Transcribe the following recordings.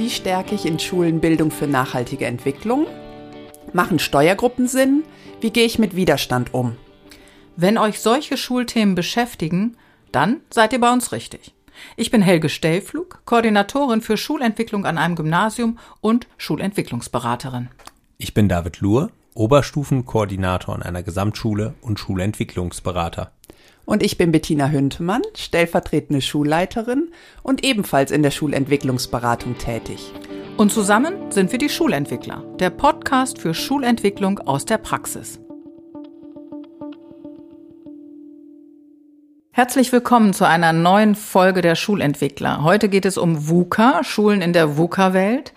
Wie stärke ich in Schulen Bildung für nachhaltige Entwicklung? Machen Steuergruppen Sinn? Wie gehe ich mit Widerstand um? Wenn euch solche Schulthemen beschäftigen, dann seid ihr bei uns richtig. Ich bin Helge Stellflug, Koordinatorin für Schulentwicklung an einem Gymnasium und Schulentwicklungsberaterin. Ich bin David Luhr, Oberstufenkoordinator an einer Gesamtschule und Schulentwicklungsberater. Und ich bin Bettina Hüntemann, stellvertretende Schulleiterin und ebenfalls in der Schulentwicklungsberatung tätig. Und zusammen sind wir die Schulentwickler, der Podcast für Schulentwicklung aus der Praxis. Herzlich willkommen zu einer neuen Folge der Schulentwickler. Heute geht es um VUCA, Schulen in der VUCA-Welt.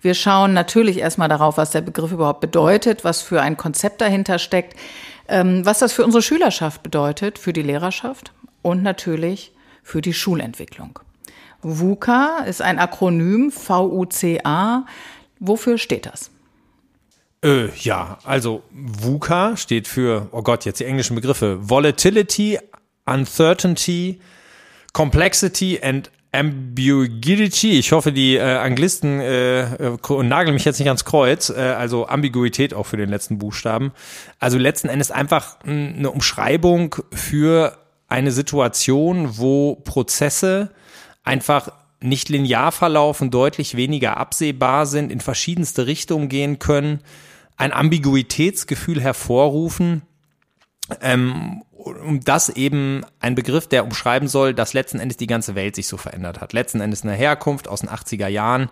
Wir schauen natürlich erstmal darauf, was der Begriff überhaupt bedeutet, was für ein Konzept dahinter steckt, was das für unsere Schülerschaft bedeutet, für die Lehrerschaft und natürlich für die Schulentwicklung. VUCA ist ein Akronym, V-U-C-A. Wofür steht das? Äh, ja, also VUCA steht für, oh Gott, jetzt die englischen Begriffe, Volatility, Uncertainty, Complexity and Ambiguity. Ich hoffe, die äh, Anglisten äh, äh, nageln mich jetzt nicht ans Kreuz. Äh, also Ambiguität auch für den letzten Buchstaben. Also letzten Endes einfach eine Umschreibung für eine Situation, wo Prozesse einfach nicht linear verlaufen, deutlich weniger absehbar sind, in verschiedenste Richtungen gehen können, ein Ambiguitätsgefühl hervorrufen ähm, um das eben ein Begriff, der umschreiben soll, dass letzten Endes die ganze Welt sich so verändert hat. Letzten Endes eine Herkunft aus den 80er Jahren,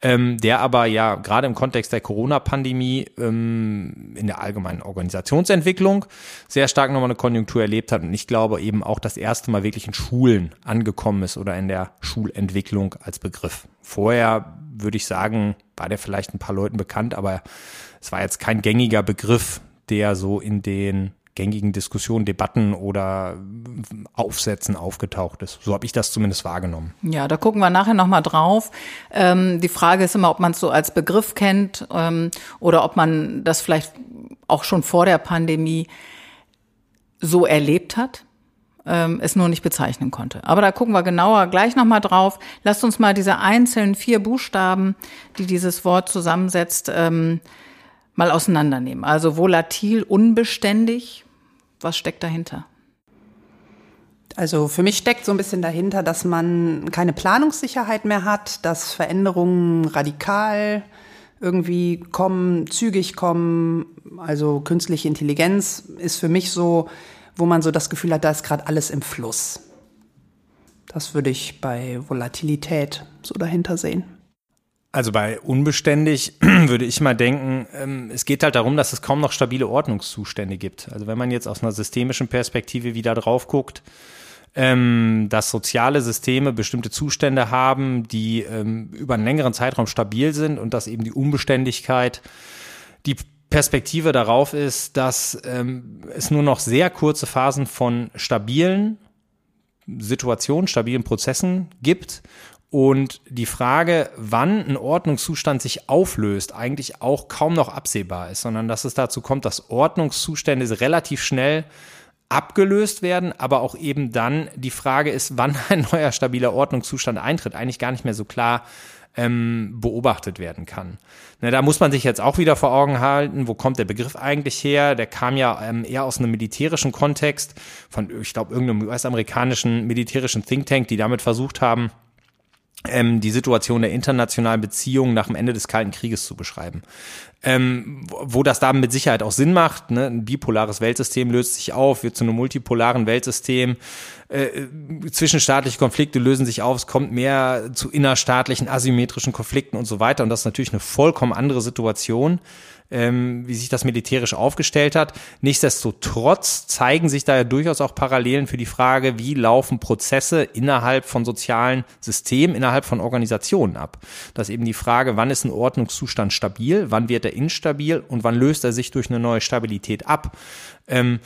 ähm, der aber ja gerade im Kontext der Corona-Pandemie ähm, in der allgemeinen Organisationsentwicklung sehr stark nochmal eine Konjunktur erlebt hat und ich glaube eben auch das erste Mal wirklich in Schulen angekommen ist oder in der Schulentwicklung als Begriff. Vorher würde ich sagen, war der vielleicht ein paar Leuten bekannt, aber es war jetzt kein gängiger Begriff, der so in den gängigen Diskussionen, Debatten oder Aufsätzen aufgetaucht ist. So habe ich das zumindest wahrgenommen. Ja, da gucken wir nachher nochmal drauf. Ähm, die Frage ist immer, ob man es so als Begriff kennt ähm, oder ob man das vielleicht auch schon vor der Pandemie so erlebt hat ähm, es nur nicht bezeichnen konnte. Aber da gucken wir genauer gleich nochmal drauf. Lasst uns mal diese einzelnen vier Buchstaben, die dieses Wort zusammensetzt, ähm, mal auseinandernehmen. Also volatil, unbeständig, was steckt dahinter? Also für mich steckt so ein bisschen dahinter, dass man keine Planungssicherheit mehr hat, dass Veränderungen radikal irgendwie kommen, zügig kommen. Also künstliche Intelligenz ist für mich so, wo man so das Gefühl hat, da ist gerade alles im Fluss. Das würde ich bei Volatilität so dahinter sehen. Also bei unbeständig würde ich mal denken, ähm, es geht halt darum, dass es kaum noch stabile Ordnungszustände gibt. Also wenn man jetzt aus einer systemischen Perspektive wieder drauf guckt, ähm, dass soziale Systeme bestimmte Zustände haben, die ähm, über einen längeren Zeitraum stabil sind und dass eben die Unbeständigkeit die Perspektive darauf ist, dass es nur noch sehr kurze Phasen von stabilen Situationen, stabilen Prozessen gibt und die Frage, wann ein Ordnungszustand sich auflöst, eigentlich auch kaum noch absehbar ist, sondern dass es dazu kommt, dass Ordnungszustände relativ schnell abgelöst werden, aber auch eben dann die Frage ist, wann ein neuer stabiler Ordnungszustand eintritt, eigentlich gar nicht mehr so klar ähm, beobachtet werden kann. Na, da muss man sich jetzt auch wieder vor Augen halten, wo kommt der Begriff eigentlich her? Der kam ja ähm, eher aus einem militärischen Kontext von, ich glaube, irgendeinem US-amerikanischen militärischen Think Tank, die damit versucht haben, ähm, die Situation der internationalen Beziehungen nach dem Ende des Kalten Krieges zu beschreiben. Ähm, wo das da mit Sicherheit auch Sinn macht. Ne? Ein bipolares Weltsystem löst sich auf, wird zu einem multipolaren Weltsystem. Äh, zwischenstaatliche Konflikte lösen sich auf, es kommt mehr zu innerstaatlichen asymmetrischen Konflikten und so weiter. Und das ist natürlich eine vollkommen andere Situation ähm, wie sich das militärisch aufgestellt hat. Nichtsdestotrotz zeigen sich da ja durchaus auch Parallelen für die Frage, wie laufen Prozesse innerhalb von sozialen Systemen, innerhalb von Organisationen ab. Das ist eben die Frage, wann ist ein Ordnungszustand stabil, wann wird er instabil und wann löst er sich durch eine neue Stabilität ab. Ähm,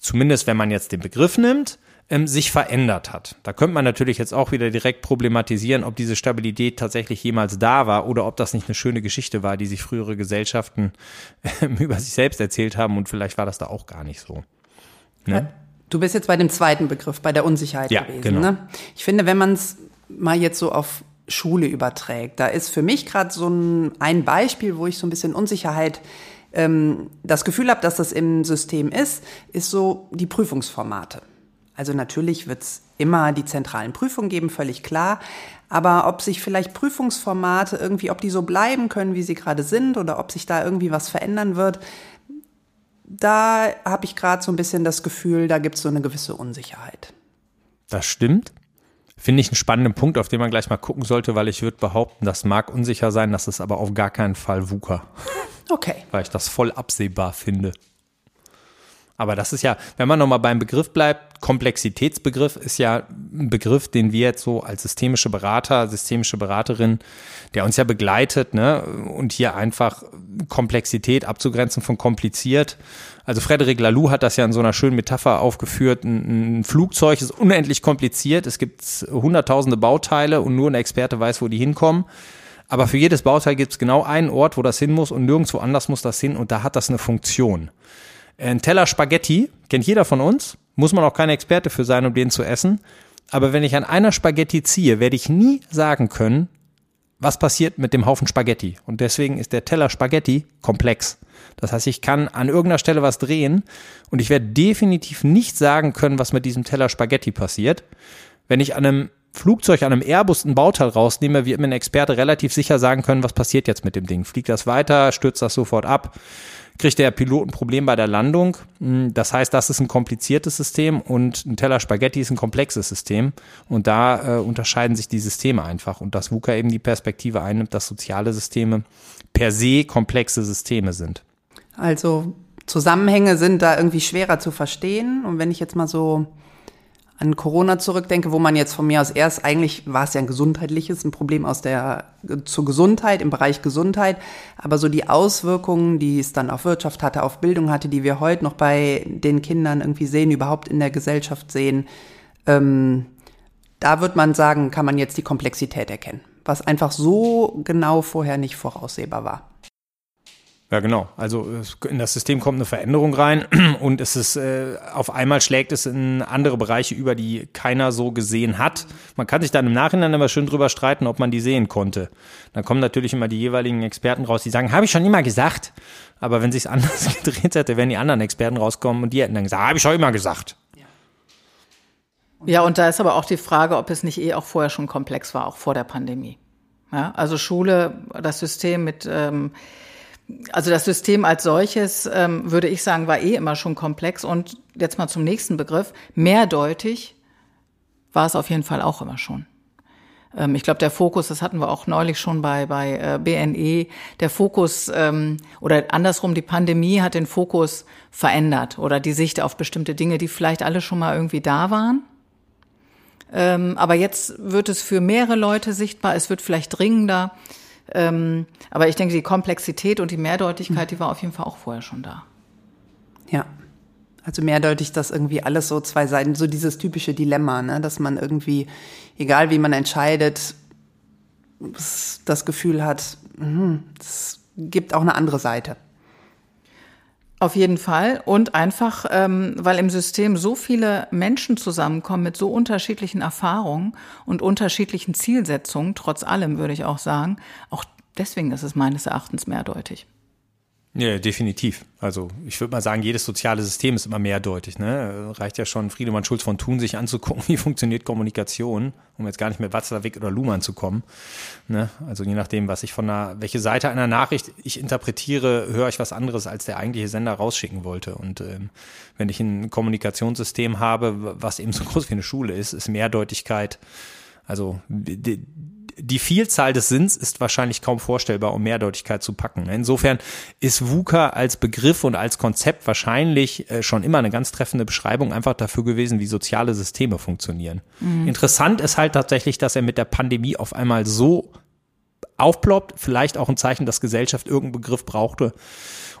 zumindest wenn man jetzt den Begriff nimmt, ähm, sich verändert hat. Da könnte man natürlich jetzt auch wieder direkt problematisieren, ob diese Stabilität tatsächlich jemals da war oder ob das nicht eine schöne Geschichte war, die sich frühere Gesellschaften ähm, über sich selbst erzählt haben und vielleicht war das da auch gar nicht so. Ne? Du bist jetzt bei dem zweiten Begriff, bei der Unsicherheit ja, gewesen. Genau. Ne? Ich finde, wenn man es mal jetzt so auf Schule überträgt. Da ist für mich gerade so ein, ein Beispiel, wo ich so ein bisschen Unsicherheit ähm, das Gefühl habe, dass das im System ist, ist so die Prüfungsformate. Also natürlich wird es immer die zentralen Prüfungen geben, völlig klar. Aber ob sich vielleicht Prüfungsformate irgendwie, ob die so bleiben können, wie sie gerade sind, oder ob sich da irgendwie was verändern wird, da habe ich gerade so ein bisschen das Gefühl, da gibt es so eine gewisse Unsicherheit. Das stimmt. Finde ich einen spannenden Punkt, auf den man gleich mal gucken sollte, weil ich würde behaupten, das mag unsicher sein, das ist aber auf gar keinen Fall VUCA. Okay. Weil ich das voll absehbar finde. Aber das ist ja, wenn man nochmal beim Begriff bleibt, Komplexitätsbegriff ist ja ein Begriff, den wir jetzt so als systemische Berater, systemische Beraterin, der uns ja begleitet, ne, und hier einfach Komplexität abzugrenzen von kompliziert. Also Frederic Laloux hat das ja in so einer schönen Metapher aufgeführt. Ein, ein Flugzeug ist unendlich kompliziert. Es gibt hunderttausende Bauteile und nur ein Experte weiß, wo die hinkommen. Aber für jedes Bauteil gibt es genau einen Ort, wo das hin muss und nirgendwo anders muss das hin und da hat das eine Funktion. Ein Teller Spaghetti kennt jeder von uns, muss man auch kein Experte für sein, um den zu essen. Aber wenn ich an einer Spaghetti ziehe, werde ich nie sagen können, was passiert mit dem Haufen Spaghetti. Und deswegen ist der Teller Spaghetti komplex. Das heißt, ich kann an irgendeiner Stelle was drehen und ich werde definitiv nicht sagen können, was mit diesem Teller Spaghetti passiert. Wenn ich an einem Flugzeug, an einem Airbus ein Bauteil rausnehme, wird mir ein Experte relativ sicher sagen können, was passiert jetzt mit dem Ding. Fliegt das weiter, stürzt das sofort ab? Kriegt der Pilot ein Problem bei der Landung. Hm, das heißt, das ist ein kompliziertes System und ein Teller Spaghetti ist ein komplexes System. Und da äh, unterscheiden sich die Systeme einfach. Und dass VUCA eben die Perspektive einnimmt, dass soziale Systeme per se komplexe Systeme sind. Also Zusammenhänge sind da irgendwie schwerer zu verstehen. Und wenn ich jetzt mal so an Corona zurückdenke, wo man jetzt von mir aus erst, eigentlich war es ja ein gesundheitliches, ein Problem aus der, zur Gesundheit, im Bereich Gesundheit, aber so die Auswirkungen, die es dann auf Wirtschaft hatte, auf Bildung hatte, die wir heute noch bei den Kindern irgendwie sehen, überhaupt in der Gesellschaft sehen, ähm, da wird man sagen, kann man jetzt die Komplexität erkennen, was einfach so genau vorher nicht voraussehbar war. Ja, genau. Also in das System kommt eine Veränderung rein und es ist äh, auf einmal schlägt es in andere Bereiche über, die keiner so gesehen hat. Man kann sich dann im Nachhinein aber schön drüber streiten, ob man die sehen konnte. Dann kommen natürlich immer die jeweiligen Experten raus, die sagen, habe ich schon immer gesagt. Aber wenn sich's anders gedreht hätte, wären die anderen Experten rauskommen und die hätten dann gesagt, habe ich schon immer gesagt. Ja, und da ist aber auch die Frage, ob es nicht eh auch vorher schon komplex war, auch vor der Pandemie. Ja, also Schule, das System mit ähm, also das System als solches, ähm, würde ich sagen, war eh immer schon komplex. Und jetzt mal zum nächsten Begriff. Mehrdeutig war es auf jeden Fall auch immer schon. Ähm, ich glaube, der Fokus, das hatten wir auch neulich schon bei, bei äh, BNE, der Fokus ähm, oder andersrum, die Pandemie hat den Fokus verändert oder die Sicht auf bestimmte Dinge, die vielleicht alle schon mal irgendwie da waren. Ähm, aber jetzt wird es für mehrere Leute sichtbar, es wird vielleicht dringender. Ähm, aber ich denke, die Komplexität und die Mehrdeutigkeit, die war auf jeden Fall auch vorher schon da. Ja. Also mehrdeutig, dass irgendwie alles so zwei Seiten, so dieses typische Dilemma, ne? dass man irgendwie, egal wie man entscheidet, das Gefühl hat, es gibt auch eine andere Seite. Auf jeden Fall. Und einfach, ähm, weil im System so viele Menschen zusammenkommen mit so unterschiedlichen Erfahrungen und unterschiedlichen Zielsetzungen, trotz allem würde ich auch sagen, auch deswegen ist es meines Erachtens mehrdeutig. Ja, definitiv. Also ich würde mal sagen, jedes soziale System ist immer mehrdeutig. Ne? Reicht ja schon, Friedemann Schulz von Thun sich anzugucken, wie funktioniert Kommunikation, um jetzt gar nicht mit Watzlawick oder Luhmann zu kommen. Ne? Also je nachdem, was ich von einer, welche Seite einer Nachricht ich interpretiere, höre ich was anderes, als der eigentliche Sender rausschicken wollte. Und ähm, wenn ich ein Kommunikationssystem habe, was eben so groß wie eine Schule ist, ist Mehrdeutigkeit. Also die, Vielzahl des Sinns ist wahrscheinlich kaum vorstellbar, um Mehrdeutigkeit zu packen. Insofern ist VUCA als Begriff und als Konzept wahrscheinlich äh, schon immer eine ganz treffende Beschreibung einfach dafür gewesen, wie soziale Systeme funktionieren. Mhm. Interessant ist halt tatsächlich, dass er mit der Pandemie auf einmal so aufploppt, vielleicht auch ein Zeichen, dass Gesellschaft irgendeinen Begriff brauchte,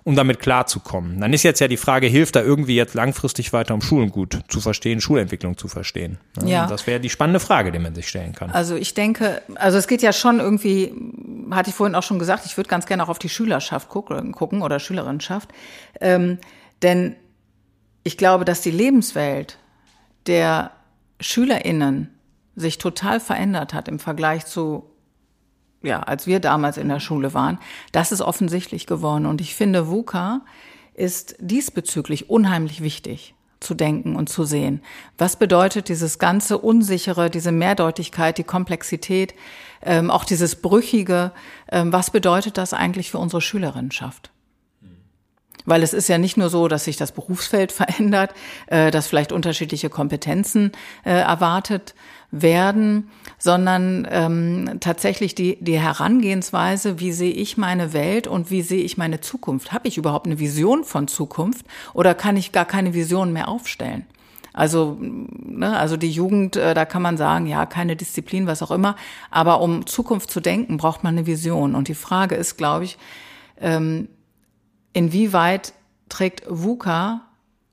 um damit klarzukommen. Dann ist jetzt ja die Frage, hilft da irgendwie jetzt langfristig weiter, um Schulen gut zu verstehen, Schulentwicklung zu verstehen? Ja. Das wäre die spannende Frage, die man sich stellen kann. Also ich denke, also es geht ja schon irgendwie, hatte ich vorhin auch schon gesagt, ich würde ganz gerne auch auf die Schülerschaft gucken oder Schülerinnenschaft. Ähm, denn ich glaube, dass die Lebenswelt der SchülerInnen sich total verändert hat im Vergleich zu ja, als wir damals in der Schule waren, das ist offensichtlich geworden. Und ich finde, VUCA ist diesbezüglich unheimlich wichtig zu denken und zu sehen. Was bedeutet dieses ganze Unsichere, diese Mehrdeutigkeit, die Komplexität, ähm, auch dieses Brüchige, ähm, was bedeutet das eigentlich für unsere Schülerinnenschaft? Weil es ist ja nicht nur so, dass sich das Berufsfeld verändert, äh, dass vielleicht unterschiedliche Kompetenzen äh, erwartet werden, sondern ähm, tatsächlich die, die Herangehensweise, wie sehe ich meine Welt und wie sehe ich meine Zukunft? Habe ich überhaupt eine Vision von Zukunft oder kann ich gar keine Vision mehr aufstellen? Also, ne, also die Jugend, äh, da kann man sagen, ja, keine Disziplin, was auch immer. Aber um Zukunft zu denken, braucht man eine Vision. Und die Frage ist, glaube ich, ähm, inwieweit trägt VUCA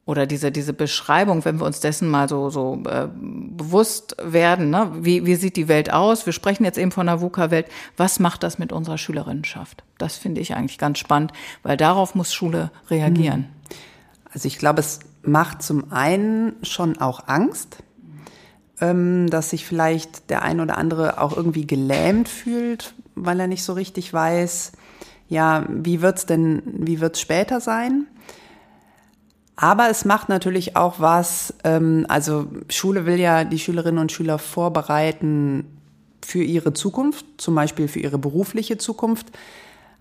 oder diese, diese Beschreibung, wenn wir uns dessen mal so, so äh, bewusst werden, ne? wie, wie sieht die Welt aus? Wir sprechen jetzt eben von der VUCA-Welt. Was macht das mit unserer Schülerinnenschaft? Das finde ich eigentlich ganz spannend, weil darauf muss Schule reagieren. Hm. Also ich glaube, es macht zum einen schon auch Angst, ähm, dass sich vielleicht der ein oder andere auch irgendwie gelähmt fühlt, weil er nicht so richtig weiß, ja, wie wird's denn, wie wird's später sein? Aber es macht natürlich auch was, ähm, also Schule will ja die Schülerinnen und Schüler vorbereiten für ihre Zukunft, zum Beispiel für ihre berufliche Zukunft.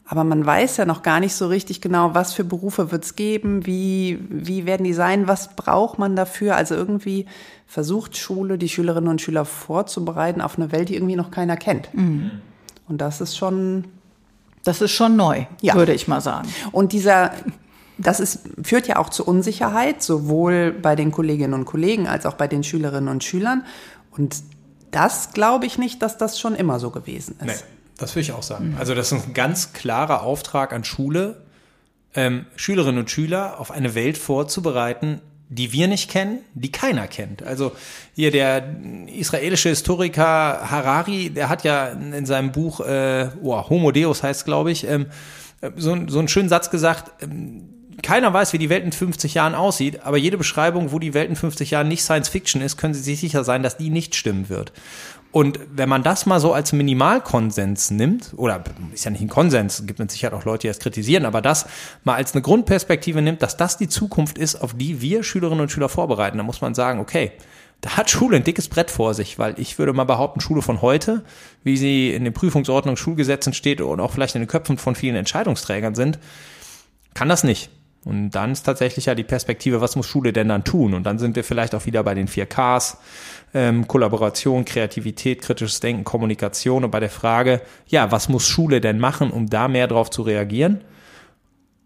Aber man weiß ja noch gar nicht so richtig genau, was für Berufe wird es geben, wie, wie werden die sein, was braucht man dafür. Also irgendwie versucht Schule, die Schülerinnen und Schüler vorzubereiten auf eine Welt, die irgendwie noch keiner kennt. Mhm. Und das ist schon. Das ist schon neu, ja. würde ich mal sagen. Und dieser, das ist, führt ja auch zu Unsicherheit, sowohl bei den Kolleginnen und Kollegen als auch bei den Schülerinnen und Schülern. Und das glaube ich nicht, dass das schon immer so gewesen ist. Nee, das würde ich auch sagen. Also das ist ein ganz klarer Auftrag an Schule, ähm, Schülerinnen und Schüler auf eine Welt vorzubereiten, die wir nicht kennen, die keiner kennt. Also hier der israelische Historiker Harari, der hat ja in seinem Buch äh, oh, Homo Deus heißt glaube ich, ähm, so, so einen schönen Satz gesagt, ähm, keiner weiß, wie die Welt in 50 Jahren aussieht, aber jede Beschreibung, wo die Welt in 50 Jahren nicht Science Fiction ist, können Sie sich sicher sein, dass die nicht stimmen wird. Und wenn man das mal so als Minimalkonsens nimmt, oder ist ja nicht ein Konsens, gibt mit Sicherheit auch Leute, die das kritisieren, aber das mal als eine Grundperspektive nimmt, dass das die Zukunft ist, auf die wir Schülerinnen und Schüler vorbereiten, dann muss man sagen, okay, da hat Schule ein dickes Brett vor sich, weil ich würde mal behaupten, Schule von heute, wie sie in den Prüfungsordnungen, Schulgesetzen steht und auch vielleicht in den Köpfen von vielen Entscheidungsträgern sind, kann das nicht. Und dann ist tatsächlich ja die Perspektive, was muss Schule denn dann tun? Und dann sind wir vielleicht auch wieder bei den vier Ks, ähm, Kollaboration, Kreativität, kritisches Denken, Kommunikation und bei der Frage, ja, was muss Schule denn machen, um da mehr drauf zu reagieren?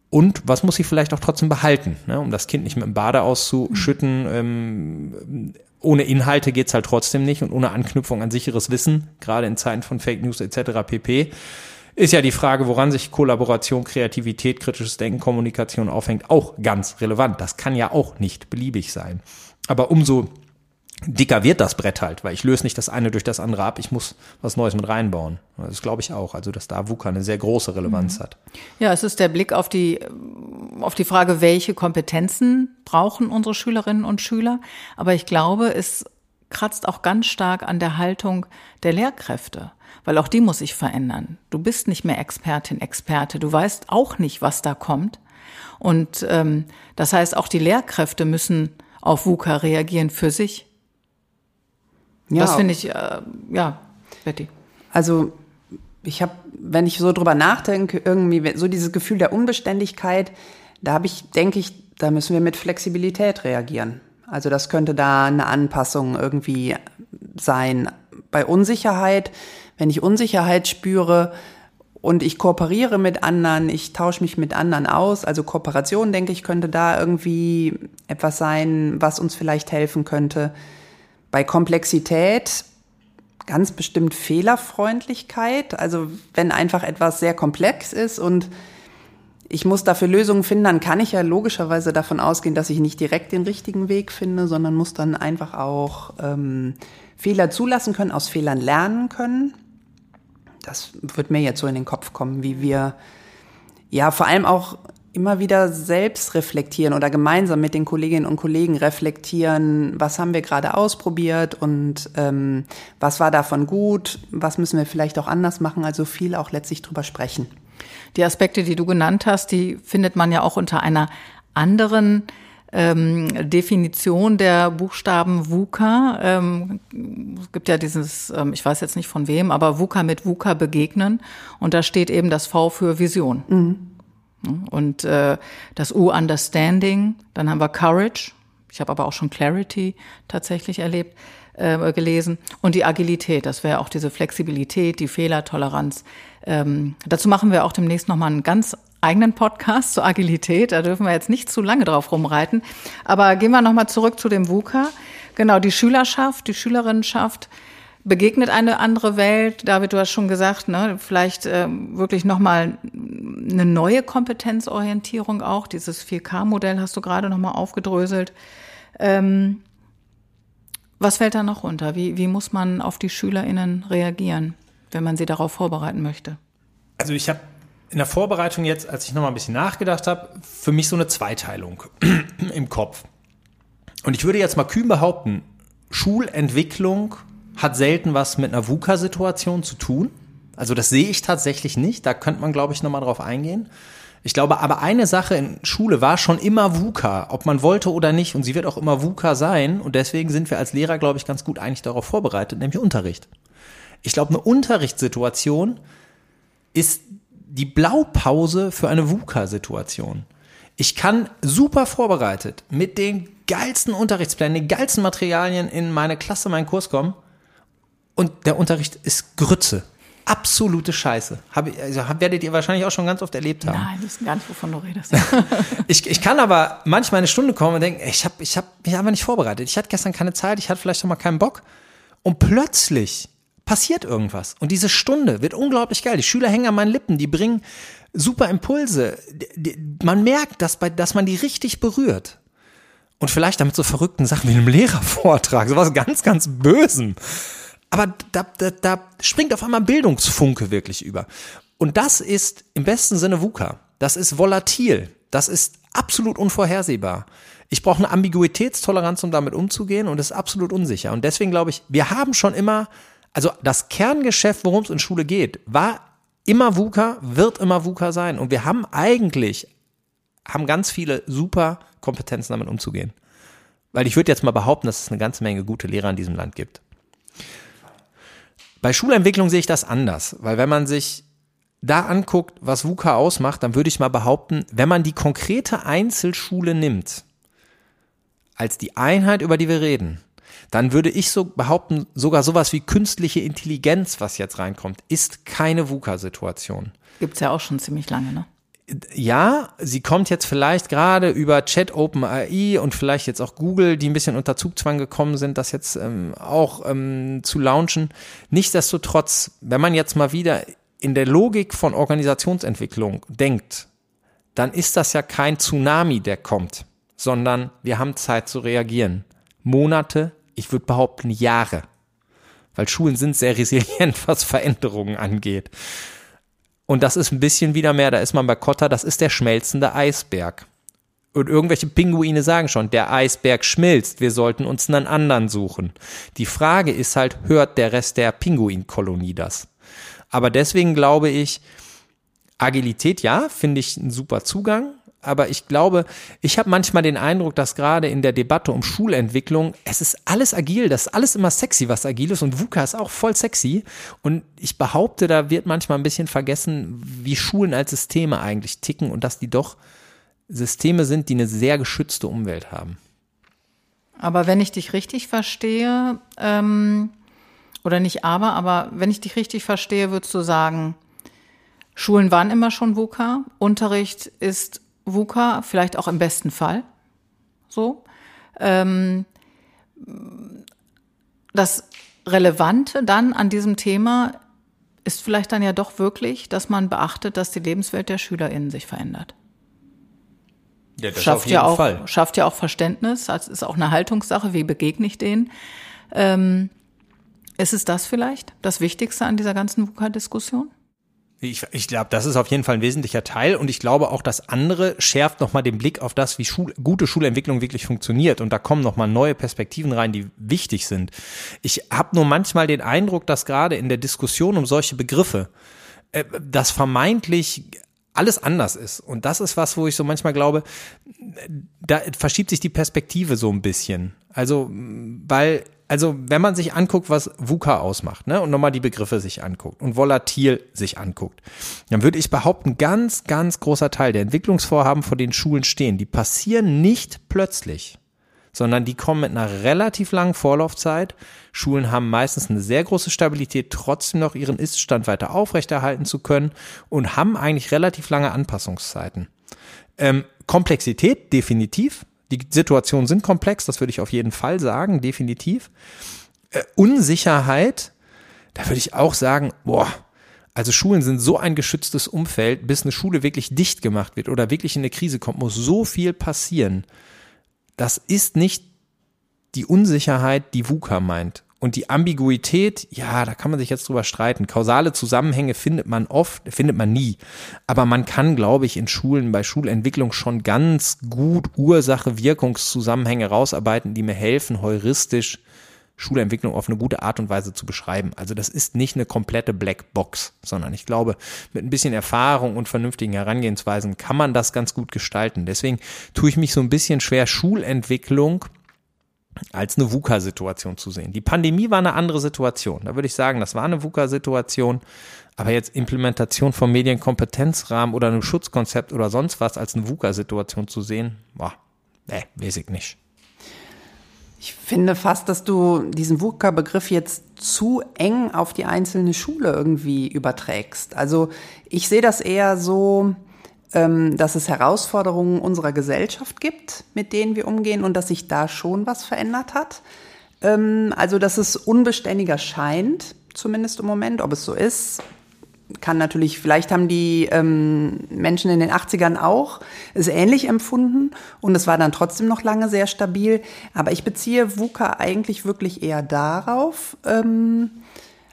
Und was muss sie vielleicht auch trotzdem behalten, ne, um das Kind nicht mit dem Bade auszuschütten? Ähm, ohne Inhalte geht's halt trotzdem nicht und ohne Anknüpfung an sicheres Wissen, gerade in Zeiten von Fake News etc. pp ist ja die Frage, woran sich Kollaboration, Kreativität, kritisches Denken, Kommunikation aufhängt, auch ganz relevant. Das kann ja auch nicht beliebig sein. Aber umso dicker wird das Brett halt, weil ich löse nicht das eine durch das andere ab, ich muss was Neues mit reinbauen. Das glaube ich auch, also dass da VUCA eine sehr große Relevanz mhm. hat. Ja, es ist der Blick auf die, auf die Frage, welche Kompetenzen brauchen unsere Schülerinnen und Schüler. Aber ich glaube, es kratzt auch ganz stark an der Haltung der Lehrkräfte weil auch die muss sich verändern. Du bist nicht mehr Expertin, Experte, du weißt auch nicht, was da kommt. Und ähm, das heißt, auch die Lehrkräfte müssen auf VUCA reagieren für sich. Ja, das finde ich, äh, ja, Betty. Also ich habe, wenn ich so drüber nachdenke, irgendwie so dieses Gefühl der Unbeständigkeit, da habe ich, denke ich, da müssen wir mit Flexibilität reagieren. Also das könnte da eine Anpassung irgendwie sein. Bei Unsicherheit wenn ich Unsicherheit spüre und ich kooperiere mit anderen, ich tausche mich mit anderen aus, also Kooperation, denke ich, könnte da irgendwie etwas sein, was uns vielleicht helfen könnte. Bei Komplexität ganz bestimmt Fehlerfreundlichkeit, also wenn einfach etwas sehr komplex ist und ich muss dafür Lösungen finden, dann kann ich ja logischerweise davon ausgehen, dass ich nicht direkt den richtigen Weg finde, sondern muss dann einfach auch ähm, Fehler zulassen können, aus Fehlern lernen können das wird mir jetzt so in den Kopf kommen, wie wir ja vor allem auch immer wieder selbst reflektieren oder gemeinsam mit den Kolleginnen und Kollegen reflektieren, was haben wir gerade ausprobiert und ähm, was war davon gut, was müssen wir vielleicht auch anders machen, also viel auch letztlich drüber sprechen. Die Aspekte, die du genannt hast, die findet man ja auch unter einer anderen ähm, Definition der Buchstaben VUCA. Ähm, es gibt ja dieses, ähm, ich weiß jetzt nicht von wem, aber VUCA mit VUCA begegnen. Und da steht eben das V für Vision. Mhm. Und äh, das U Understanding, dann haben wir Courage. Ich habe aber auch schon Clarity tatsächlich erlebt, äh, gelesen. Und die Agilität, das wäre auch diese Flexibilität, die Fehlertoleranz. Ähm, dazu machen wir auch demnächst nochmal einen ganz eigenen Podcast zur Agilität. Da dürfen wir jetzt nicht zu lange drauf rumreiten. Aber gehen wir nochmal zurück zu dem VUCA. Genau, die Schülerschaft, die Schülerinnenschaft begegnet eine andere Welt. David, du hast schon gesagt, ne, vielleicht äh, wirklich nochmal eine neue Kompetenzorientierung auch. Dieses 4K-Modell hast du gerade nochmal aufgedröselt. Ähm, was fällt da noch runter? Wie, wie muss man auf die SchülerInnen reagieren, wenn man sie darauf vorbereiten möchte? Also ich habe in der Vorbereitung jetzt, als ich nochmal ein bisschen nachgedacht habe, für mich so eine Zweiteilung im Kopf. Und ich würde jetzt mal kühn behaupten, Schulentwicklung hat selten was mit einer VUCA-Situation zu tun. Also das sehe ich tatsächlich nicht. Da könnte man, glaube ich, nochmal drauf eingehen. Ich glaube, aber eine Sache in Schule war schon immer VUCA, ob man wollte oder nicht. Und sie wird auch immer VUCA sein. Und deswegen sind wir als Lehrer, glaube ich, ganz gut eigentlich darauf vorbereitet, nämlich Unterricht. Ich glaube, eine Unterrichtssituation ist die Blaupause für eine VUCA-Situation. Ich kann super vorbereitet mit den geilsten Unterrichtsplänen, den geilsten Materialien in meine Klasse, meinen Kurs kommen und der Unterricht ist Grütze. Absolute Scheiße. Hab, also werdet ihr wahrscheinlich auch schon ganz oft erlebt haben. Nein, das ist gar nicht, wovon du redest. ich, ich kann aber manchmal eine Stunde kommen und denken, ich habe ich hab mich einfach nicht vorbereitet. Ich hatte gestern keine Zeit, ich hatte vielleicht auch mal keinen Bock. Und plötzlich passiert irgendwas. Und diese Stunde wird unglaublich geil. Die Schüler hängen an meinen Lippen, die bringen super Impulse. Man merkt, dass, bei, dass man die richtig berührt. Und vielleicht damit so verrückten Sachen wie einem Lehrervortrag, sowas ganz, ganz Bösem. Aber da, da, da springt auf einmal Bildungsfunke wirklich über. Und das ist im besten Sinne VUCA. Das ist volatil. Das ist absolut unvorhersehbar. Ich brauche eine Ambiguitätstoleranz, um damit umzugehen und ist absolut unsicher. Und deswegen glaube ich, wir haben schon immer, also das Kerngeschäft, worum es in Schule geht, war immer VUCA, wird immer VUCA sein. Und wir haben eigentlich, haben ganz viele super Kompetenzen, damit umzugehen. Weil ich würde jetzt mal behaupten, dass es eine ganze Menge gute Lehrer in diesem Land gibt. Bei Schulentwicklung sehe ich das anders, weil wenn man sich da anguckt, was VUCA ausmacht, dann würde ich mal behaupten, wenn man die konkrete Einzelschule nimmt, als die Einheit, über die wir reden, dann würde ich so behaupten, sogar sowas wie künstliche Intelligenz, was jetzt reinkommt, ist keine VUCA-Situation. Gibt's ja auch schon ziemlich lange, ne? ja, sie kommt jetzt vielleicht gerade über Chat OpenAI und vielleicht jetzt auch Google, die ein bisschen unter Zugzwang gekommen sind, das jetzt ähm, auch ähm, zu launchen. Nichtsdestotrotz, wenn man jetzt mal wieder in der Logik von Organisationsentwicklung denkt, dann ist das ja kein Tsunami, der kommt, sondern wir haben Zeit zu reagieren. Monate, ich würde behaupten Jahre. Weil Schulen sind sehr resilient, was Veränderungen angeht. Und das ist ein bisschen wieder mehr, da ist man bei Kotta, das ist der schmelzende Eisberg. Und irgendwelche Pinguine sagen schon, der Eisberg schmilzt, wir sollten uns einen anderen suchen. Die Frage ist halt, hört der Rest der Pinguinkolonie das? Aber deswegen glaube ich, Agilität, ja, finde ich ein super Zugang aber ich glaube, ich habe manchmal den Eindruck, dass gerade in der Debatte um Schulentwicklung, es ist alles agil, das ist alles immer sexy, was agil ist und VUCA ist auch voll sexy. Und ich behaupte, da wird manchmal ein bisschen vergessen, wie Schulen als Systeme eigentlich ticken und dass die doch Systeme sind, die eine sehr geschützte Umwelt haben. Aber wenn ich dich richtig verstehe, ähm, oder nicht aber, aber wenn ich dich richtig verstehe, würdest du sagen, Schulen waren immer schon VUCA, Unterricht ist VUCA, vielleicht auch im besten Fall. So. Ähm, das Relevante dann an diesem Thema ist vielleicht dann ja doch wirklich, dass man beachtet, dass die Lebenswelt der SchülerInnen sich verändert. Ja, das schafft auf jeden ja auch, Fall. Schafft ja auch Verständnis, das ist auch eine Haltungssache, wie begegne ich denen. Ähm, ist es das vielleicht das Wichtigste an dieser ganzen VUCA-Diskussion? Ich, ich glaube, das ist auf jeden Fall ein wesentlicher Teil und ich glaube auch, das andere schärft nochmal den Blick auf das, wie Schul gute Schulentwicklung wirklich funktioniert und da kommen nochmal neue Perspektiven rein, die wichtig sind. Ich habe nur manchmal den Eindruck, dass gerade in der Diskussion um solche Begriffe äh, das vermeintlich alles anders ist. Und das ist was, wo ich so manchmal glaube, da verschiebt sich die Perspektive so ein bisschen. Also, weil also wenn man sich anguckt, was VUCA ausmacht, ne, und nochmal die Begriffe sich anguckt und volatil sich anguckt, dann würde ich behaupten, ganz, ganz großer Teil der Entwicklungsvorhaben, vor den Schulen stehen, die passieren nicht plötzlich, sondern die kommen mit einer relativ langen Vorlaufzeit. Schulen haben meistens eine sehr große Stabilität, trotzdem noch ihren Iststand weiter aufrechterhalten zu können und haben eigentlich relativ lange Anpassungszeiten. Ähm, Komplexität definitiv, die Situationen sind komplex, das würde ich auf jeden Fall sagen, definitiv. Äh, Unsicherheit, da würde ich auch sagen, boah, also Schulen sind so ein geschütztes Umfeld, bis eine Schule wirklich dicht gemacht wird oder wirklich in eine Krise kommt, muss so viel passieren. Das ist nicht die Unsicherheit, die VUCA meint. Und die Ambiguität, ja, da kann man sich jetzt drüber streiten. Kausale Zusammenhänge findet man oft, findet man nie. Aber man kann, glaube ich, in Schulen bei Schulentwicklung schon ganz gut Ursache-Wirkungszusammenhänge rausarbeiten, die mir helfen, heuristisch Schulentwicklung auf eine gute Art und Weise zu beschreiben. Also das ist nicht eine komplette Blackbox, sondern ich glaube, mit ein bisschen Erfahrung und vernünftigen Herangehensweisen kann man das ganz gut gestalten. Deswegen tue ich mich so ein bisschen schwer, Schulentwicklung als eine VUCA-Situation zu sehen. Die Pandemie war eine andere Situation. Da würde ich sagen, das war eine VUCA-Situation. Aber jetzt Implementation vom Medienkompetenzrahmen oder einem Schutzkonzept oder sonst was als eine VUCA-Situation zu sehen, boah, nee, weiß ich nicht. Ich finde fast, dass du diesen VUCA-Begriff jetzt zu eng auf die einzelne Schule irgendwie überträgst. Also ich sehe das eher so, dass es Herausforderungen unserer Gesellschaft gibt, mit denen wir umgehen und dass sich da schon was verändert hat. Ähm, also, dass es unbeständiger scheint, zumindest im Moment. Ob es so ist, kann natürlich, vielleicht haben die ähm, Menschen in den 80ern auch es ähnlich empfunden und es war dann trotzdem noch lange sehr stabil. Aber ich beziehe VUCA eigentlich wirklich eher darauf, ähm,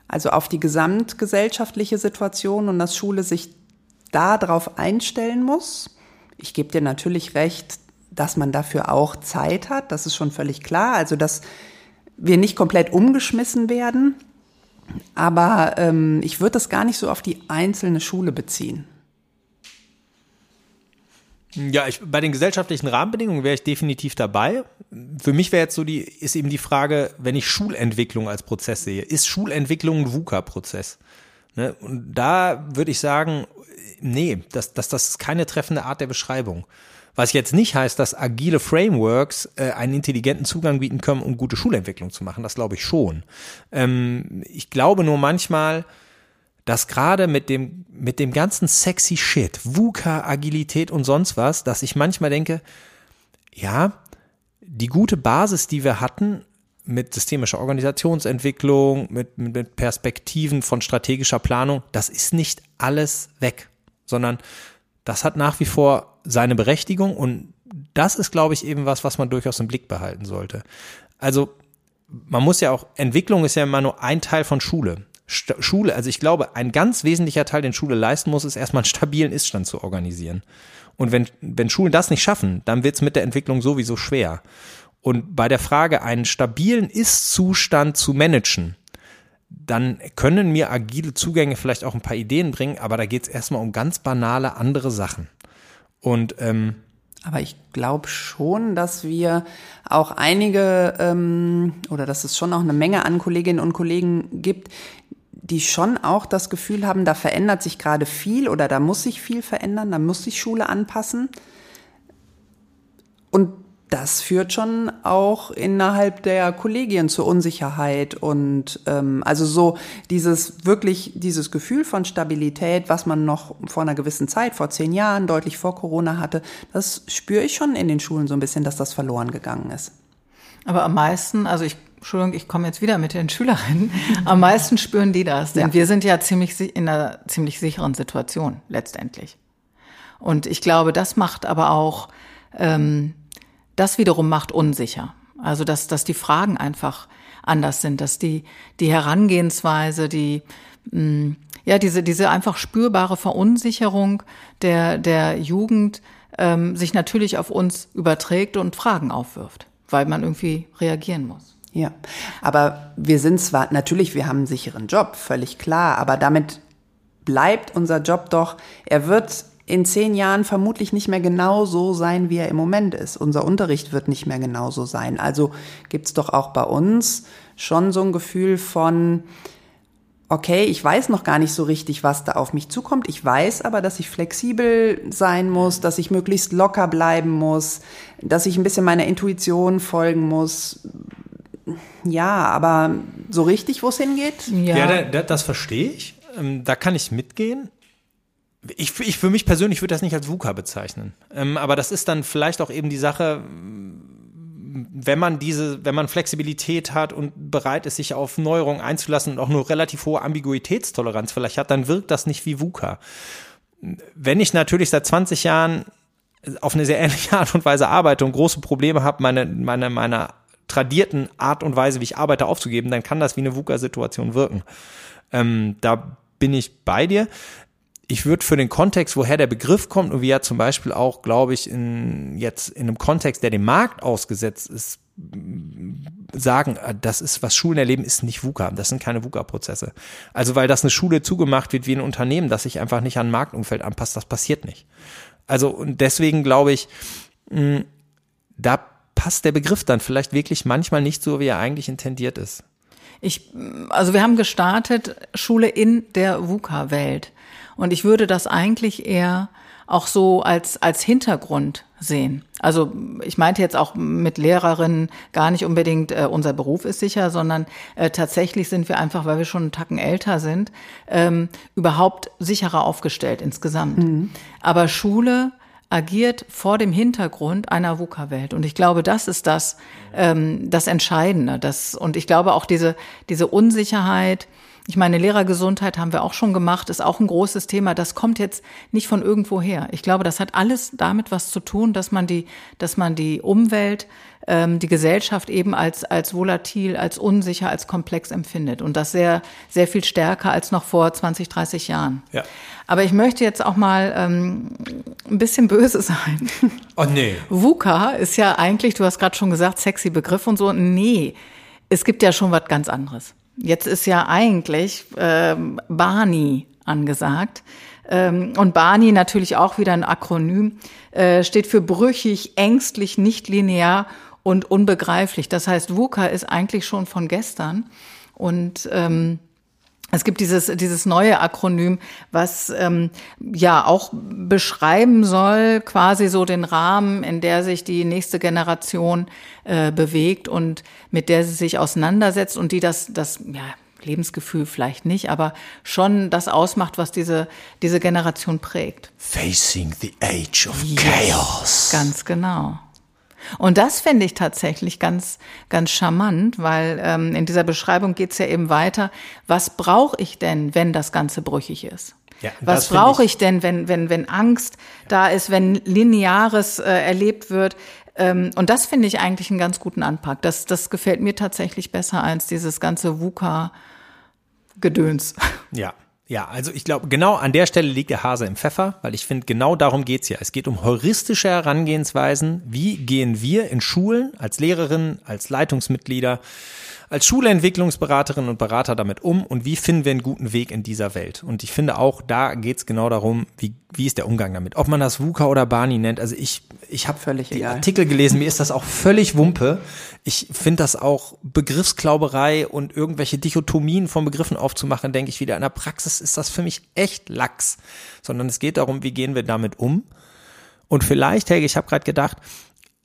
also auf die gesamtgesellschaftliche Situation und dass Schule sich darauf einstellen muss. Ich gebe dir natürlich recht, dass man dafür auch Zeit hat. Das ist schon völlig klar. Also, dass wir nicht komplett umgeschmissen werden. Aber ähm, ich würde das gar nicht so auf die einzelne Schule beziehen. Ja, ich, bei den gesellschaftlichen Rahmenbedingungen wäre ich definitiv dabei. Für mich wäre jetzt so die, ist eben die Frage, wenn ich Schulentwicklung als Prozess sehe, ist Schulentwicklung ein VUCA-Prozess? Ne? Und da würde ich sagen, nee, das, das, das ist keine treffende Art der Beschreibung. Was jetzt nicht heißt, dass agile Frameworks äh, einen intelligenten Zugang bieten können, um gute Schulentwicklung zu machen. Das glaube ich schon. Ähm, ich glaube nur manchmal, dass gerade mit dem, mit dem ganzen sexy Shit, VUCA, Agilität und sonst was, dass ich manchmal denke, ja, die gute Basis, die wir hatten, mit systemischer Organisationsentwicklung, mit, mit Perspektiven von strategischer Planung, das ist nicht alles weg sondern das hat nach wie vor seine Berechtigung und das ist, glaube ich, eben was, was man durchaus im Blick behalten sollte. Also man muss ja auch, Entwicklung ist ja immer nur ein Teil von Schule. St Schule, also ich glaube, ein ganz wesentlicher Teil, den Schule leisten muss, ist erstmal einen stabilen Iststand zu organisieren. Und wenn, wenn Schulen das nicht schaffen, dann wird es mit der Entwicklung sowieso schwer. Und bei der Frage, einen stabilen Ist-Zustand zu managen, dann können mir agile Zugänge vielleicht auch ein paar Ideen bringen, aber da geht es erstmal um ganz banale andere Sachen. Und ähm, aber ich glaube schon, dass wir auch einige ähm, oder dass es schon auch eine Menge an Kolleginnen und Kollegen gibt, die schon auch das Gefühl haben, da verändert sich gerade viel oder da muss sich viel verändern, da muss sich Schule anpassen. Und das führt schon auch innerhalb der Kollegien zur Unsicherheit und ähm, also so dieses wirklich dieses Gefühl von Stabilität, was man noch vor einer gewissen Zeit, vor zehn Jahren, deutlich vor Corona hatte, das spüre ich schon in den Schulen so ein bisschen, dass das verloren gegangen ist. Aber am meisten, also ich Entschuldigung, ich komme jetzt wieder mit den Schülerinnen. Am meisten spüren die das, denn ja. wir sind ja ziemlich in einer ziemlich sicheren Situation letztendlich. Und ich glaube, das macht aber auch ähm, das wiederum macht unsicher. Also dass, dass die Fragen einfach anders sind, dass die, die Herangehensweise, die, mh, ja, diese, diese einfach spürbare Verunsicherung der, der Jugend ähm, sich natürlich auf uns überträgt und Fragen aufwirft, weil man irgendwie reagieren muss. Ja, aber wir sind zwar, natürlich, wir haben einen sicheren Job, völlig klar, aber damit bleibt unser Job doch, er wird in zehn Jahren vermutlich nicht mehr genau so sein, wie er im Moment ist. Unser Unterricht wird nicht mehr genau so sein. Also gibt's doch auch bei uns schon so ein Gefühl von, okay, ich weiß noch gar nicht so richtig, was da auf mich zukommt. Ich weiß aber, dass ich flexibel sein muss, dass ich möglichst locker bleiben muss, dass ich ein bisschen meiner Intuition folgen muss. Ja, aber so richtig, wo es hingeht? Ja, ja da, da, das verstehe ich. Ähm, da kann ich mitgehen. Ich, ich für mich persönlich würde das nicht als VUCA bezeichnen. Ähm, aber das ist dann vielleicht auch eben die Sache, wenn man diese, wenn man Flexibilität hat und bereit ist, sich auf Neuerungen einzulassen und auch nur relativ hohe Ambiguitätstoleranz vielleicht hat, dann wirkt das nicht wie VUCA. Wenn ich natürlich seit 20 Jahren auf eine sehr ähnliche Art und Weise arbeite und große Probleme habe, meine, meine, meine tradierten Art und Weise, wie ich arbeite, aufzugeben, dann kann das wie eine VUCA-Situation wirken. Ähm, da bin ich bei dir ich würde für den Kontext, woher der Begriff kommt und wie er zum Beispiel auch, glaube ich, in jetzt in einem Kontext, der dem Markt ausgesetzt ist, sagen, äh, das ist, was Schulen erleben, ist nicht VUCA. Das sind keine VUCA-Prozesse. Also, weil das eine Schule zugemacht wird wie ein Unternehmen, das sich einfach nicht an Marktumfeld anpasst, das passiert nicht. Also, und deswegen glaube ich, mh, da passt der Begriff dann vielleicht wirklich manchmal nicht so, wie er eigentlich intendiert ist. Ich, also wir haben gestartet Schule in der VUCA-Welt. Und ich würde das eigentlich eher auch so als, als Hintergrund sehen. Also ich meinte jetzt auch mit Lehrerinnen gar nicht unbedingt, äh, unser Beruf ist sicher, sondern äh, tatsächlich sind wir einfach, weil wir schon einen Tacken älter sind, ähm, überhaupt sicherer aufgestellt insgesamt. Mhm. Aber Schule agiert vor dem Hintergrund einer VUCA-Welt. Und ich glaube, das ist das, ähm, das Entscheidende. Das, und ich glaube auch diese, diese Unsicherheit, ich meine, Lehrergesundheit haben wir auch schon gemacht, ist auch ein großes Thema. Das kommt jetzt nicht von irgendwo her. Ich glaube, das hat alles damit was zu tun, dass man die, dass man die Umwelt, ähm, die Gesellschaft eben als, als volatil, als unsicher, als komplex empfindet. Und das sehr, sehr viel stärker als noch vor 20, 30 Jahren. Ja. Aber ich möchte jetzt auch mal ähm, ein bisschen böse sein. Oh nee. VUCA ist ja eigentlich, du hast gerade schon gesagt, sexy Begriff und so. Nee, es gibt ja schon was ganz anderes. Jetzt ist ja eigentlich ähm, Barney angesagt. Ähm, und Barney natürlich auch wieder ein Akronym, äh, steht für brüchig, ängstlich, nicht linear und unbegreiflich. Das heißt, VUCA ist eigentlich schon von gestern. Und ähm, es gibt dieses, dieses neue Akronym, was ähm, ja auch beschreiben soll, quasi so den Rahmen, in der sich die nächste Generation äh, bewegt und mit der sie sich auseinandersetzt und die das, das ja, Lebensgefühl vielleicht nicht, aber schon das ausmacht, was diese, diese Generation prägt. Facing the age of yes, chaos. Ganz genau. Und das finde ich tatsächlich ganz, ganz charmant, weil ähm, in dieser Beschreibung geht es ja eben weiter. Was brauche ich denn, wenn das Ganze brüchig ist? Ja, Was brauche ich, ich, denn, wenn, wenn, wenn Angst ja. da ist, wenn Lineares äh, erlebt wird? Ähm, und das finde ich eigentlich einen ganz guten Anpack. Das, das gefällt mir tatsächlich besser als dieses ganze VUCA-Gedöns. Ja, ja, also ich glaube, genau an der Stelle liegt der Hase im Pfeffer, weil ich finde, genau darum geht's ja. Es geht um heuristische Herangehensweisen. Wie gehen wir in Schulen als Lehrerinnen, als Leitungsmitglieder als Schulentwicklungsberaterinnen und Berater damit um und wie finden wir einen guten Weg in dieser Welt? Und ich finde auch, da geht es genau darum, wie, wie ist der Umgang damit? Ob man das VUCA oder Barney nennt. Also ich, ich habe die egal. Artikel gelesen, mir ist das auch völlig Wumpe. Ich finde das auch Begriffsklauberei und irgendwelche Dichotomien von Begriffen aufzumachen, denke ich wieder. In der Praxis ist das für mich echt lax. Sondern es geht darum, wie gehen wir damit um? Und vielleicht, Helge, ich habe gerade gedacht,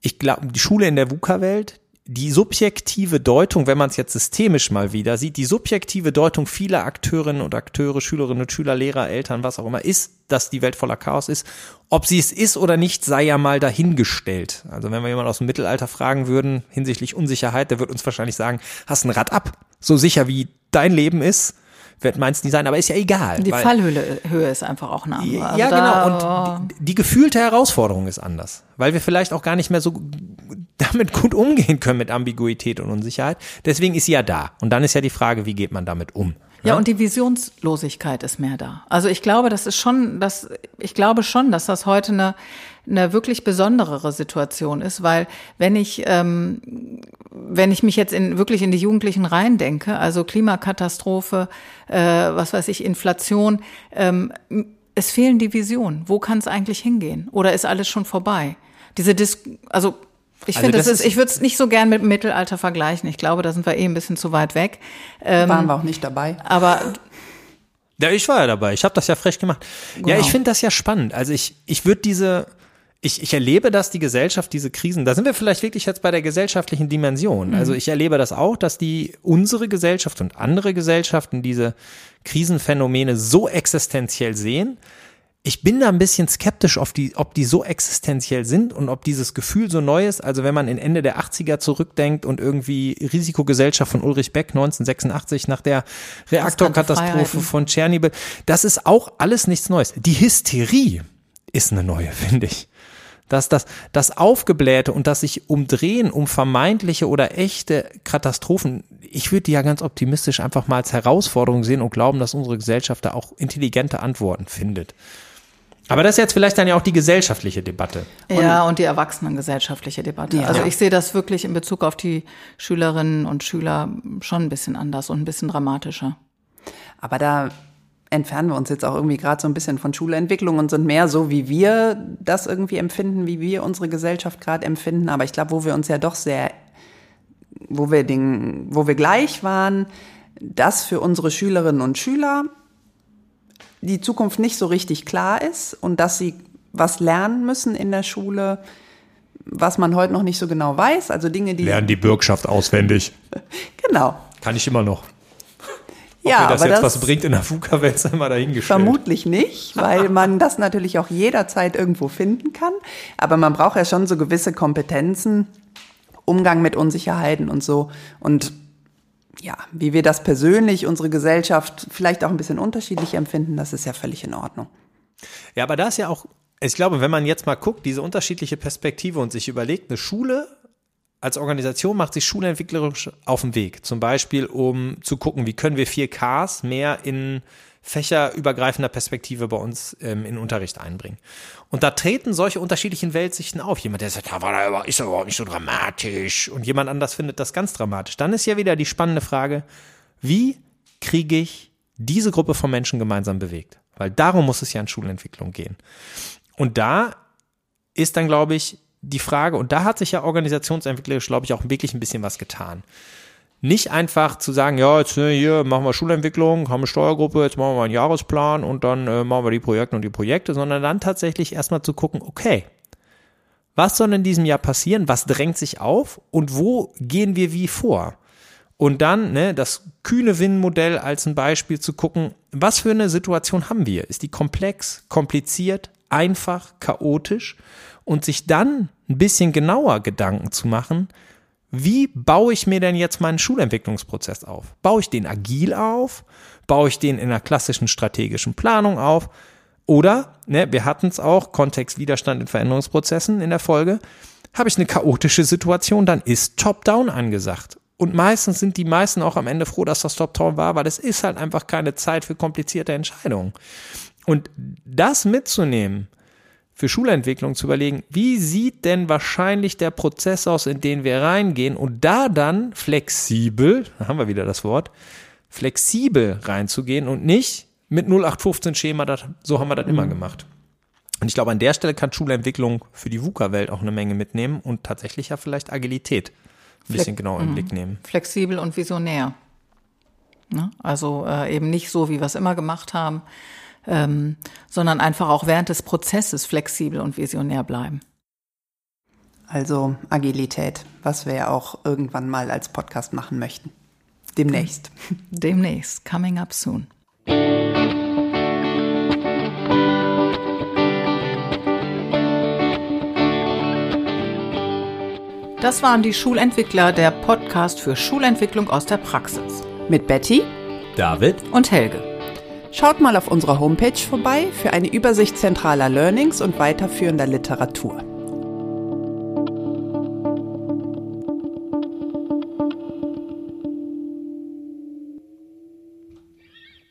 ich glaube, die Schule in der VUCA-Welt, die subjektive Deutung, wenn man es jetzt systemisch mal wieder sieht, die subjektive Deutung vieler Akteurinnen und Akteure, Schülerinnen und Schüler, Lehrer, Eltern, was auch immer, ist, dass die Welt voller Chaos ist. Ob sie es ist oder nicht, sei ja mal dahingestellt. Also wenn wir jemanden aus dem Mittelalter fragen würden hinsichtlich Unsicherheit, der wird uns wahrscheinlich sagen, hast ein Rad ab. So sicher wie dein Leben ist, wird meins nie sein, aber ist ja egal. Die Fallhöhe Höhe ist einfach auch eine andere. Also ja, genau. Und die, die gefühlte Herausforderung ist anders, weil wir vielleicht auch gar nicht mehr so damit gut umgehen können mit Ambiguität und Unsicherheit. Deswegen ist sie ja da. Und dann ist ja die Frage, wie geht man damit um? Ja, und die Visionslosigkeit ist mehr da. Also ich glaube, das ist schon, das, ich glaube schon, dass das heute eine, eine wirklich besonderere Situation ist, weil wenn ich, ähm, wenn ich mich jetzt in, wirklich in die Jugendlichen reindenke, also Klimakatastrophe, äh, was weiß ich, Inflation, ähm, es fehlen die Visionen. Wo kann es eigentlich hingehen? Oder ist alles schon vorbei? Diese Dis also ich Also finde, das das ist, ich würde es nicht so gern mit dem Mittelalter vergleichen. Ich glaube, da sind wir eh ein bisschen zu weit weg. Ähm, Waren wir auch nicht dabei. aber Ja, ich war ja dabei. Ich habe das ja frech gemacht. Ja, Genau. ich finde das ja spannend. Also ich, ich würde diese, ich, ich erlebe, dass die Gesellschaft diese Krisen, da sind wir vielleicht wirklich jetzt bei der gesellschaftlichen Dimension. Also ich erlebe das auch, dass die unsere Gesellschaft und andere Gesellschaften diese Krisenphänomene so existenziell sehen. Ich bin da ein bisschen skeptisch, ob die, ob die so existenziell sind und ob dieses Gefühl so neu ist. Also wenn man in Ende der 80er zurückdenkt und irgendwie Risikogesellschaft von Ulrich Beck 1986 nach der Reaktorkatastrophe von Tschernobyl, das ist auch alles nichts Neues. Die Hysterie ist eine neue, finde ich. Dass das, das Aufgeblähte und das sich umdrehen um vermeintliche oder echte Katastrophen, ich würde die ja ganz optimistisch einfach mal als Herausforderung sehen und glauben, dass unsere Gesellschaft da auch intelligente Antworten findet. Aber das ist jetzt vielleicht dann ja auch die gesellschaftliche Debatte. Ja, und die erwachsenengesellschaftliche Debatte. Ja. Also ich sehe das wirklich in Bezug auf die Schülerinnen und Schüler schon ein bisschen anders und ein bisschen dramatischer. Aber da entfernen wir uns jetzt auch irgendwie gerade so ein bisschen von Schulentwicklung und sind mehr so, wie wir das irgendwie empfinden, wie wir unsere Gesellschaft gerade empfinden. Aber ich glaube, wo wir uns ja doch sehr, wo wir den, wo wir gleich waren, dass für unsere Schülerinnen und Schüler die Zukunft nicht so richtig klar ist und dass sie was lernen müssen in der Schule, was man heute noch nicht so genau weiß. Also Dinge, die die Bürgschaft auswendig. genau. Kann ich immer noch. Ob Ja, mir das aber jetzt das was bringt in der VUCA-Welt, sei mal dahingestellt. Vermutlich nicht, weil man das natürlich auch jederzeit irgendwo finden kann. Aber man braucht ja schon so gewisse Kompetenzen, Umgang mit Unsicherheiten und so. Und ja, wie wir das persönlich, unsere Gesellschaft vielleicht auch ein bisschen unterschiedlich empfinden, das ist ja völlig in Ordnung. Ja, aber da ist ja auch, ich glaube, wenn man jetzt mal guckt, diese unterschiedliche Perspektive und sich überlegt, eine Schule als Organisation macht sich schulentwicklerisch auf den Weg. Zum Beispiel, um zu gucken, wie können wir 4Ks mehr in fächerübergreifender Perspektive bei uns ähm, in Unterricht einbringen. Und da treten solche unterschiedlichen Weltsichten auf. Jemand, der sagt, da, ist doch überhaupt nicht so dramatisch. Und jemand anders findet das ganz dramatisch. Dann ist ja wieder die spannende Frage, wie kriege ich diese Gruppe von Menschen gemeinsam bewegt? Weil darum muss es ja in Schulentwicklung gehen. Und da ist dann, glaube ich, die Frage, und da hat sich ja organisationsentwicklerisch, glaube ich, auch wirklich ein bisschen was getan. Nicht einfach zu sagen, ja, jetzt äh, hier machen wir Schulentwicklung, haben eine Steuergruppe, jetzt machen wir einen Jahresplan und dann äh, machen wir die Projekte und die Projekte, sondern dann tatsächlich erstmal zu gucken, okay, was soll in diesem Jahr passieren, was drängt sich auf und wo gehen wir wie vor? Und dann ne, das kühne Win-Modell als ein Beispiel zu gucken, was für eine Situation haben wir? Ist die komplex, kompliziert, einfach, chaotisch? Und sich dann ein bisschen genauer Gedanken zu machen, wie baue ich mir denn jetzt meinen Schulentwicklungsprozess auf? Baue ich den agil auf? Baue ich den in einer klassischen strategischen Planung auf? Oder, ne, wir hatten es auch, Kontext Widerstand in Veränderungsprozessen in der Folge, habe ich eine chaotische Situation, dann ist Top-Down angesagt. Und meistens sind die meisten auch am Ende froh, dass das Top-Down war, weil es ist halt einfach keine Zeit für komplizierte Entscheidungen. Und das mitzunehmen, für Schulentwicklung zu überlegen, wie sieht denn wahrscheinlich der Prozess aus, in den wir reingehen und da dann flexibel, da haben wir wieder das Wort, flexibel reinzugehen und nicht mit 0815 Schema, das, so haben wir das immer gemacht. Und ich glaube, an der Stelle kann Schulentwicklung für die VUCA-Welt auch eine Menge mitnehmen und tatsächlich ja vielleicht Agilität ein bisschen genauer im Blick nehmen. Flexibel und visionär. Ne? Also äh, eben nicht so, wie wir es immer gemacht haben, ähm, sondern einfach auch während des Prozesses flexibel und visionär bleiben. Also Agilität, was wir ja auch irgendwann mal als Podcast machen möchten. Demnächst. Demnächst, coming up soon. Das waren die Schulentwickler, der Podcast für Schulentwicklung aus der Praxis. Mit Betty David und Helge. Schaut mal auf unserer Homepage vorbei für eine Übersicht zentraler Learnings und weiterführender Literatur.